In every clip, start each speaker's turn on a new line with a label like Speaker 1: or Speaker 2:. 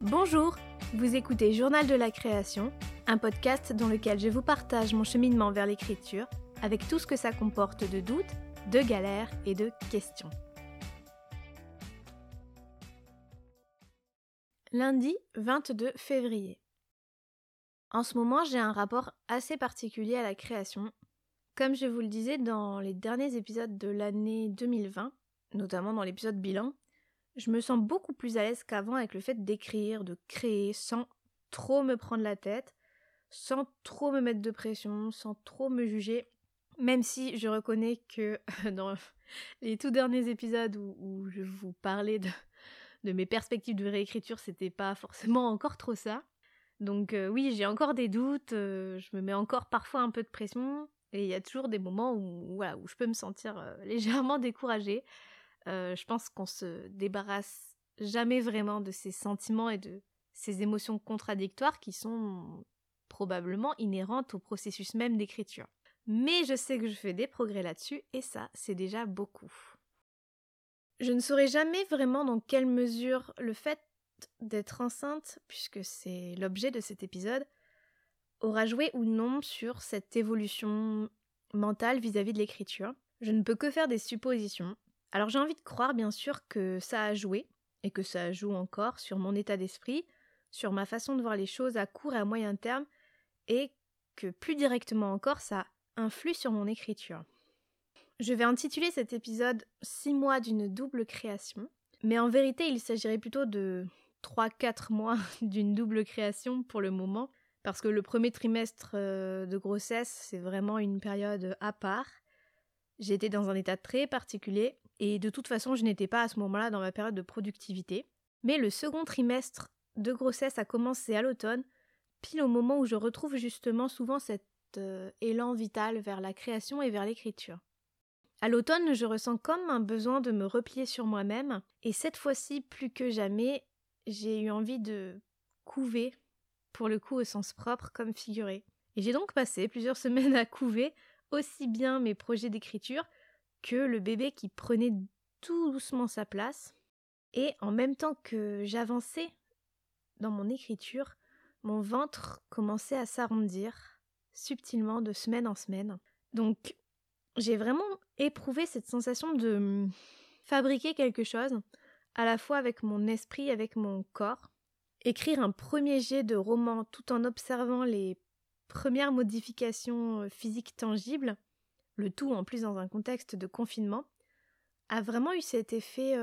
Speaker 1: Bonjour, vous écoutez Journal de la création, un podcast dans lequel je vous partage mon cheminement vers l'écriture avec tout ce que ça comporte de doutes, de galères et de questions. Lundi 22 février. En ce moment, j'ai un rapport assez particulier à la création. Comme je vous le disais dans les derniers épisodes de l'année 2020, notamment dans l'épisode bilan, je me sens beaucoup plus à l'aise qu'avant avec le fait d'écrire, de créer, sans trop me prendre la tête, sans trop me mettre de pression, sans trop me juger. Même si je reconnais que dans les tout derniers épisodes où, je vous parlais de, de mes perspectives de réécriture, c'était pas forcément encore trop ça. Donc euh, oui, j'ai encore des doutes, euh, je me mets encore parfois un peu de pression, et il y a toujours des moments où, je peux me sentir euh, légèrement découragée. je pense qu'on se débarrasse jamais vraiment de ces sentiments et de ces émotions contradictoires qui sont probablement inhérentes au processus même d'écriture. Mais je sais que je fais des progrès là-dessus, et ça, c'est déjà beaucoup. Je ne saurais jamais vraiment dans quelle mesure le fait d'être enceinte, puisque c'est l'objet de cet épisode, aura joué ou non sur cette évolution mentale vis-à-vis de l'écriture. Je ne peux que faire des suppositions. Alors j'ai envie de croire bien sûr que ça a joué, et que ça joue encore sur mon état d'esprit, sur ma façon de voir les choses à court et à moyen terme, et que plus directement encore ça influe sur mon écriture. Je vais intituler cet épisode 6 mois d'une double création, mais en vérité il s'agirait plutôt de 3-4 mois d'une double création pour le moment, parce que le premier trimestre euh, de grossesse, c'est vraiment une période à part. J'étais dans un état très particulier, et de toute façon, je n'étais pas à ce moment-là dans ma période de productivité. Mais le second trimestre de grossesse a commencé à l'automne, pile au moment où je retrouve justement souvent cet euh, élan vital vers la création et vers l'écriture. À l'automne, je ressens comme un besoin de me replier sur moi-même, et cette fois-ci, plus que jamais, j'ai eu envie de couver, pour le coup au sens propre comme figuré. Et j'ai donc passé plusieurs semaines à couver aussi bien mes projets d'écriture que le bébé qui prenait tout doucement sa place. Et en même temps que j'avançais dans mon écriture, mon ventre commençait à s'arrondir subtilement de semaine en semaine. Donc j'ai vraiment éprouvé cette sensation de fabriquer quelque chose à la fois avec mon esprit, avec mon corps. Écrire un premier jet de roman tout en observant les premières modifications euh, physiques tangibles, le tout en plus dans un contexte de confinement, a vraiment eu cet effet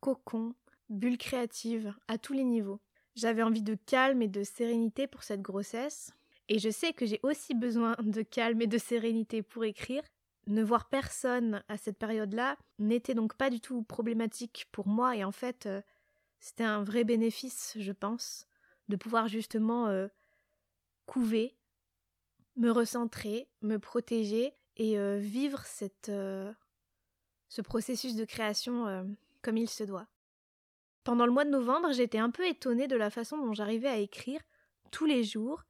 Speaker 1: cocon, bulle créative à tous les niveaux. J'avais envie de calme et de sérénité pour cette grossesse, et je sais que j'ai aussi besoin de calme et de sérénité pour écrire, ne voir personne à cette période-là n'était donc pas du tout problématique pour moi et en fait euh, c'était un vrai bénéfice, je pense, de pouvoir justement euh, couver, me recentrer, me protéger et euh, vivre cette, ce processus de création comme il se doit. Pendant le mois de novembre, j'étais un peu étonnée de la façon dont j'arrivais à écrire tous les jours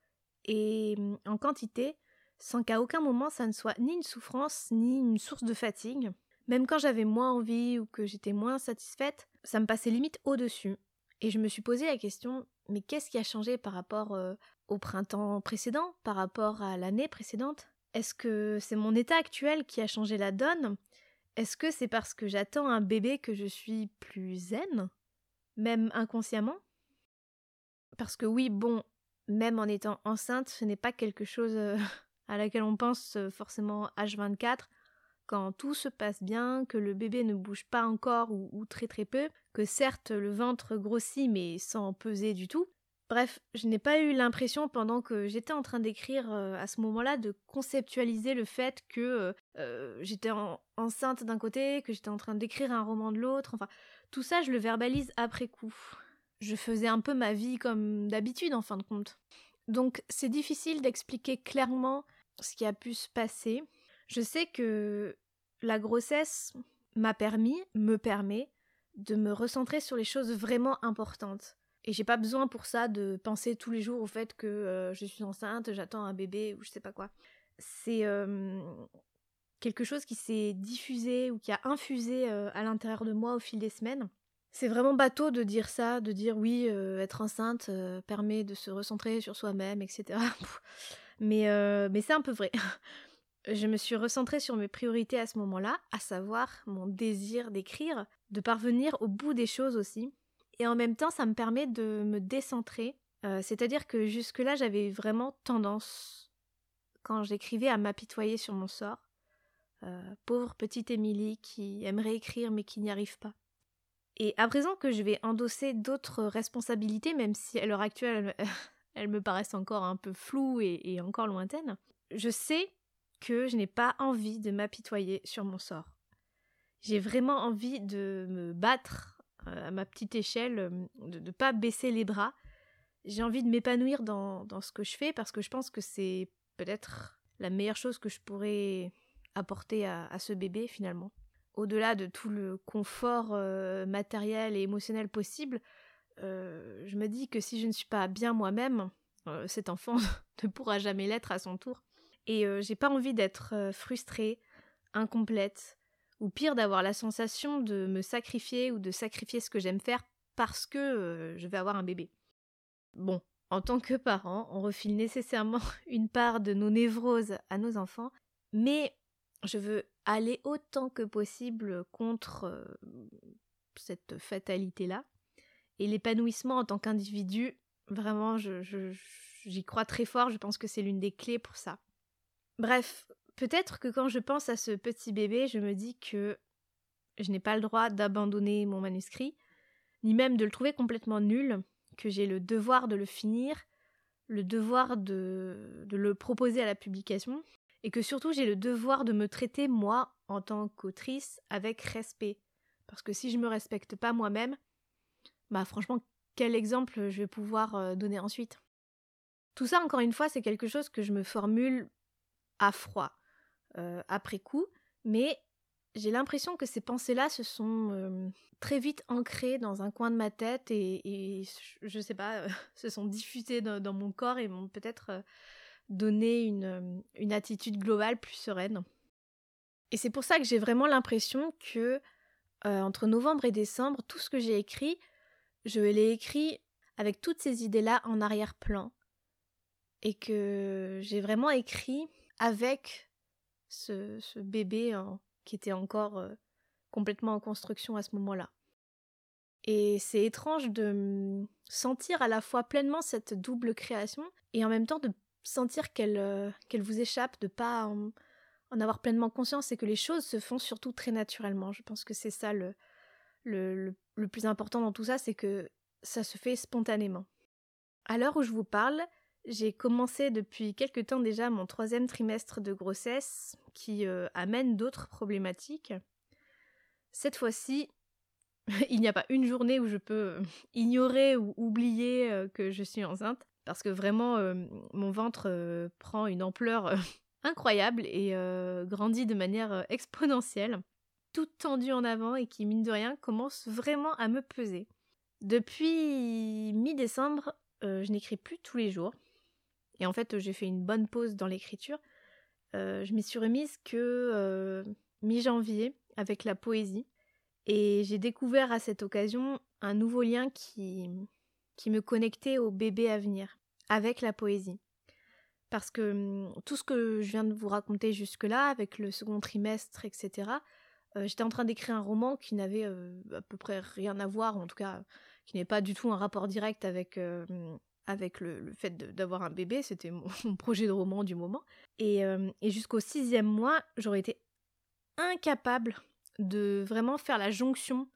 Speaker 1: et mm, en quantité sans qu'à aucun moment ça ne soit ni une souffrance ni une source de fatigue. Même quand j'avais moins envie ou que j'étais moins satisfaite, ça me passait limite au-dessus. Et je me suis posé la question, mais qu'est-ce qui a changé par rapport euh, au printemps précédent, par rapport à l'année précédente? Est-ce que c'est mon état actuel qui a changé la donne? Est-ce que c'est parce que j'attends un bébé que je suis plus zen? Même inconsciemment? Parce que oui, bon, même en étant enceinte, ce n'est pas quelque chose euh, à laquelle on pense euh, forcément H24 quand tout se passe bien, que le bébé ne bouge pas encore ou, très très peu, que certes le ventre grossit mais sans peser du tout. Bref, je n'ai pas eu l'impression pendant que j'étais en train d'écrire euh, à ce moment-là de conceptualiser le fait que euh, j'étais enceinte d'un côté, que j'étais en train d'écrire un roman de l'autre, enfin tout ça je le verbalise après coup. Je faisais un peu ma vie comme d'habitude en fin de compte. Donc c'est difficile d'expliquer clairement ce qui a pu se passer. Je sais que la grossesse m'a permis, me permet, de me recentrer sur les choses vraiment importantes. Et j'ai pas besoin pour ça de penser tous les jours au fait que euh, je suis enceinte, j'attends un bébé ou je sais pas quoi. C'est quelque chose qui s'est diffusé ou qui a infusé à l'intérieur de moi au fil des semaines. C'est vraiment bateau de dire ça, de dire oui, être enceinte permet de se recentrer sur soi-même, etc. mais mais c'est un peu vrai. je me suis recentrée sur mes priorités à ce moment-là, à savoir mon désir d'écrire, de parvenir au bout des choses aussi. Et en même temps, ça me permet de me décentrer. Euh, c'est-à-dire que jusque-là, j'avais vraiment tendance, quand j'écrivais, à m'apitoyer sur mon sort. Euh, pauvre petite Émilie qui aimerait écrire mais qui n'y arrive pas. Et à présent que je vais endosser d'autres responsabilités, même si à l'heure actuelle elles me paraissent encore un peu floues et encore lointaines, je sais que je n'ai pas envie de m'apitoyer sur mon sort. J'ai vraiment envie de me battre euh, à ma petite échelle, euh, de ne pas baisser les bras. J'ai envie de m'épanouir dans, ce que je fais parce que je pense que c'est peut-être la meilleure chose que je pourrais apporter à, ce bébé finalement. Au-delà de tout le confort euh, matériel et émotionnel possible, je me dis que si je ne suis pas bien moi-même, cet enfant ne pourra jamais l'être à son tour. Et euh, j'ai pas envie d'être euh, frustrée, incomplète, ou pire d'avoir la sensation de me sacrifier ou de sacrifier ce que j'aime faire parce que euh, je vais avoir un bébé. Bon, en tant que parent, on refile nécessairement une part de nos névroses à nos enfants, mais je veux aller autant que possible contre cette fatalité-là. Et l'épanouissement en tant qu'individu, vraiment, j'y crois très fort, je pense que c'est l'une des clés pour ça. Bref, peut-être que quand je pense à ce petit bébé, je me dis que je n'ai pas le droit d'abandonner mon manuscrit, ni même de le trouver complètement nul, que j'ai le devoir de le finir, le devoir de, de le proposer à la publication, et que surtout j'ai le devoir de me traiter moi, en tant qu'autrice, avec respect. Parce que si je me respecte pas moi-même, bah franchement, quel exemple je vais pouvoir euh, donner ensuite Tout ça, encore une fois, c'est quelque chose que je me formule à froid euh, après coup, mais j'ai l'impression que ces pensées-là se sont euh, très vite ancrées dans un coin de ma tête et, je sais pas, se sont diffusées dans, mon corps et m'ont peut-être euh, donné une, attitude globale plus sereine. Et c'est pour ça que j'ai vraiment l'impression que entre novembre et décembre, tout ce que j'ai écrit, je l'ai écrit avec toutes ces idées-là en arrière-plan. Et que j'ai vraiment écrit avec ce, bébé qui était encore euh, complètement en construction à ce moment-là. Et c'est étrange de sentir à la fois pleinement cette double création et en même temps de sentir qu'elle euh, qu'elle vous échappe, de pas en, avoir pleinement conscience et que les choses se font surtout très naturellement. Je pense que c'est ça le, le, plus important dans tout ça, c'est que ça se fait spontanément. À l'heure où je vous parle, j'ai commencé depuis quelque temps déjà mon troisième trimestre de grossesse qui euh, amène d'autres problématiques. Cette fois-ci, il n'y a pas une journée où je peux ignorer ou oublier euh, que je suis enceinte parce que vraiment euh, mon ventre prend une ampleur incroyable et grandit de manière exponentielle, tout tendu en avant et qui mine de rien commence vraiment à me peser. Depuis mi-décembre, je n'écris plus tous les jours. Et en fait, j'ai fait une bonne pause dans l'écriture. Euh, je m'y suis remise que euh, mi-janvier avec la poésie. Et j'ai découvert à cette occasion un nouveau lien qui, qui me connectait au bébé à venir, avec la poésie. Parce que hum, tout ce que je viens de vous raconter jusque-là, avec le second trimestre, etc., euh, j'étais en train d'écrire un roman qui n'avait à peu près rien à voir, en tout cas qui n'est pas du tout un rapport direct avec avec le, fait d'avoir un bébé, c'était mon, projet de roman du moment. Et, euh, jusqu'au sixième mois, j'aurais été incapable de vraiment faire la jonction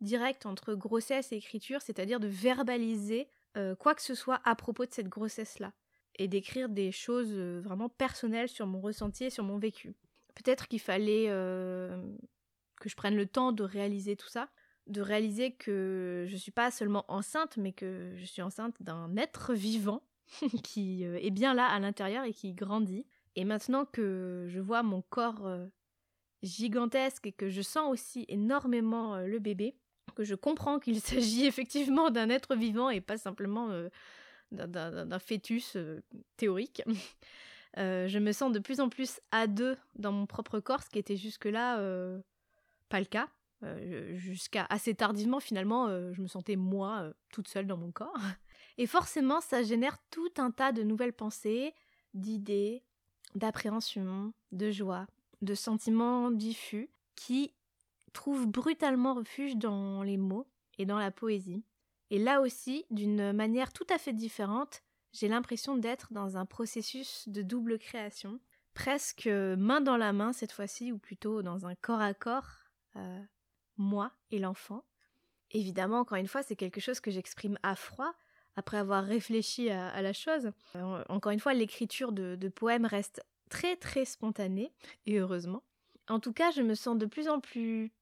Speaker 1: directe entre grossesse et écriture, c'est-à-dire de verbaliser euh, quoi que ce soit à propos de cette grossesse-là, et d'écrire des choses euh, vraiment personnelles sur mon ressenti et sur mon vécu. Peut-être qu'il fallait que je prenne le temps de réaliser tout ça, de réaliser que je suis pas seulement enceinte, mais que je suis enceinte d'un être vivant qui euh, est bien là à l'intérieur et qui grandit. Et maintenant que je vois mon corps euh, gigantesque et que je sens aussi énormément euh, le bébé, que je comprends qu'il s'agit effectivement d'un être vivant et pas simplement d'un fœtus théorique. Je me sens de plus en plus à deux dans mon propre corps, ce qui était jusque-là pas le cas. Jusqu'à assez tardivement, finalement, je me sentais moi toute seule dans mon corps. Et forcément, ça génère tout un tas de nouvelles pensées, d'idées, d'appréhension, de joie, de sentiments diffus qui trouvent brutalement refuge dans les mots et dans la poésie. Et là aussi, d'une manière tout à fait différente, j'ai l'impression d'être dans un processus de double création, presque main dans la main cette fois-ci, ou plutôt dans un corps à corps, euh, moi et l'enfant. Évidemment, encore une fois, c'est quelque chose que j'exprime à froid, après avoir réfléchi à, la chose. Euh, encore une fois, l'écriture de, de poèmes reste très très spontanée, et heureusement. En tout cas, je me sens de plus en plus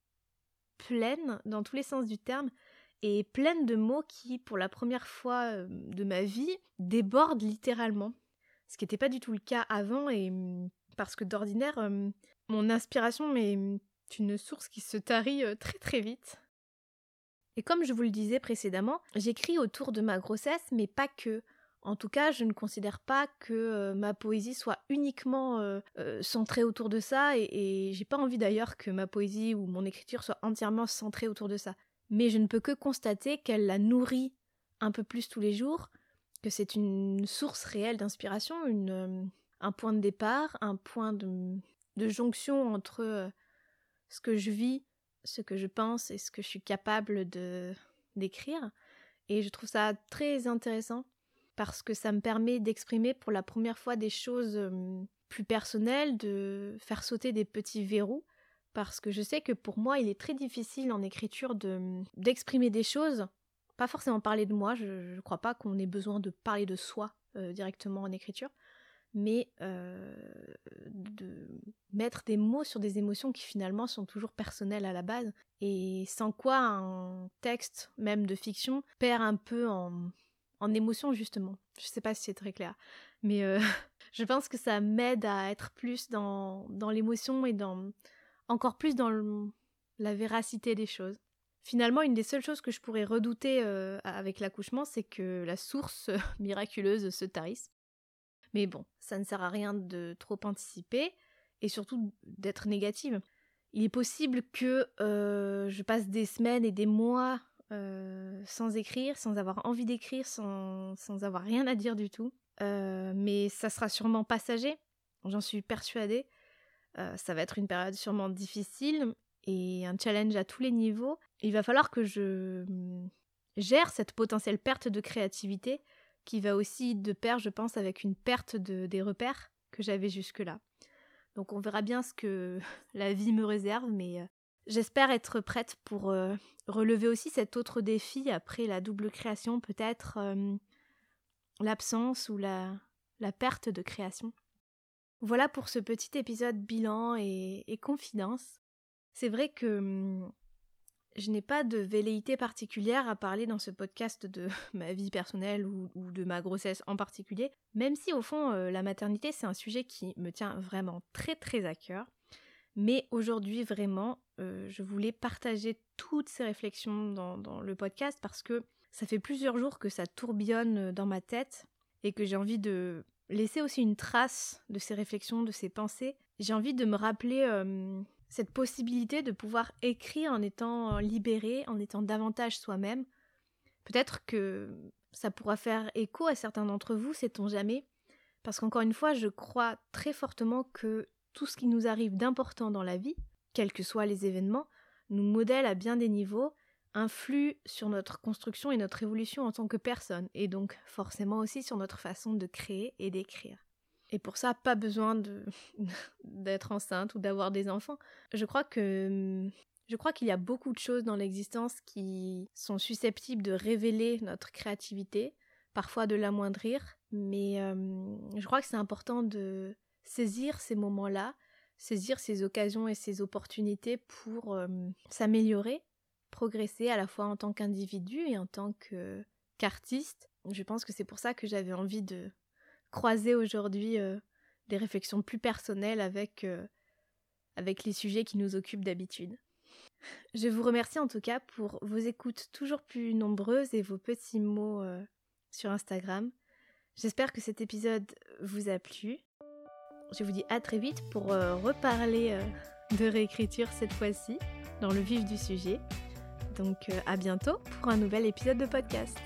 Speaker 1: pleine dans tous les sens du terme et pleine de mots qui, pour la première fois euh, de ma vie, débordent littéralement. Ce qui n'était pas du tout le cas avant et mm, parce que d'ordinaire, mon inspiration est une source qui se tarit euh, très très vite. Et comme je vous le disais précédemment, j'écris autour de ma grossesse, mais pas que. En tout cas, je ne considère pas que euh, ma poésie soit uniquement euh, centrée autour de ça, et, j'ai pas envie d'ailleurs que ma poésie ou mon écriture soit entièrement centrée autour de ça. Mais je ne peux que constater qu'elle la nourrit un peu plus tous les jours, que c'est une source réelle d'inspiration, un point de départ, un point de jonction entre ce que je vis, ce que je pense et ce que je suis capable de d'écrire. Et je trouve ça très intéressant parce que ça me permet d'exprimer pour la première fois des choses plus personnelles, de faire sauter des petits verrous, parce que je sais que pour moi, il est très difficile en écriture de d'exprimer des choses, pas forcément parler de moi, je ne crois pas qu'on ait besoin de parler de soi directement en écriture, mais mettre des mots sur des émotions qui finalement sont toujours personnelles à la base, et sans quoi un texte, même de fiction, perd un peu en, en émotion justement. Je sais pas si c'est très clair, mais euh, je pense que ça m'aide à être plus dans, dans l'émotion et dans encore plus dans la véracité des choses. Finalement, une des seules choses que je pourrais redouter euh, avec l'accouchement, c'est que la source miraculeuse se tarisse. Mais bon, ça ne sert à rien de trop anticiper et surtout d'être négative. Il est possible que euh, je passe des semaines et des mois euh, sans écrire, sans avoir envie d'écrire, sans, sans, avoir rien à dire du tout. Euh, mais ça sera sûrement passager, j'en suis persuadée. Ça va être une période sûrement difficile et un challenge à tous les niveaux. Il va falloir que je mm, gère cette potentielle perte de créativité qui va aussi de pair, je pense, avec une perte de, des repères que j'avais jusque-là. Donc on verra bien ce que la vie me réserve, mais J'espère être prête pour euh, relever aussi cet autre défi après la double création, peut-être euh, l'absence ou la, perte de création. Voilà pour ce petit épisode bilan et, confidence. C'est vrai que hum, je n'ai pas de velléité particulière à parler dans ce podcast de ma vie personnelle ou, de ma grossesse en particulier, même si au fond euh, la maternité c'est un sujet qui me tient vraiment très très à cœur. Mais aujourd'hui, vraiment, euh, je voulais partager toutes ces réflexions dans, le podcast parce que ça fait plusieurs jours que ça tourbillonne euh, dans ma tête et que j'ai envie de laisser aussi une trace de ces réflexions, de ces pensées. J'ai envie de me rappeler cette possibilité de pouvoir écrire en étant libéré, en étant davantage soi-même. Peut-être que ça pourra faire écho à certains d'entre vous, sait-on jamais. Parce qu'encore une fois, je crois très fortement que tout ce qui nous arrive d'important dans la vie, quels que soient les événements, nous modèle à bien des niveaux, influe sur notre construction et notre évolution en tant que personne, et donc forcément aussi sur notre façon de créer et d'écrire. Et pour ça, pas besoin d'être enceinte ou d'avoir des enfants. Je crois que je crois qu'il y a beaucoup de choses dans l'existence qui sont susceptibles de révéler notre créativité, parfois de l'amoindrir, mais euh, je crois que c'est important de saisir ces moments-là, saisir ces occasions et ces opportunités pour euh, s'améliorer, progresser à la fois en tant qu'individu et en tant qu'artiste. Je pense que c'est pour ça que j'avais envie de croiser aujourd'hui euh, des réflexions plus personnelles avec, euh, avec les sujets qui nous occupent d'habitude. Je vous remercie en tout cas pour vos écoutes toujours plus nombreuses et vos petits mots euh, sur Instagram. J'espère que cet épisode vous a plu. Je vous dis à très vite pour reparler de réécriture cette fois-ci, dans le vif du sujet. Donc à bientôt pour un nouvel épisode de podcast.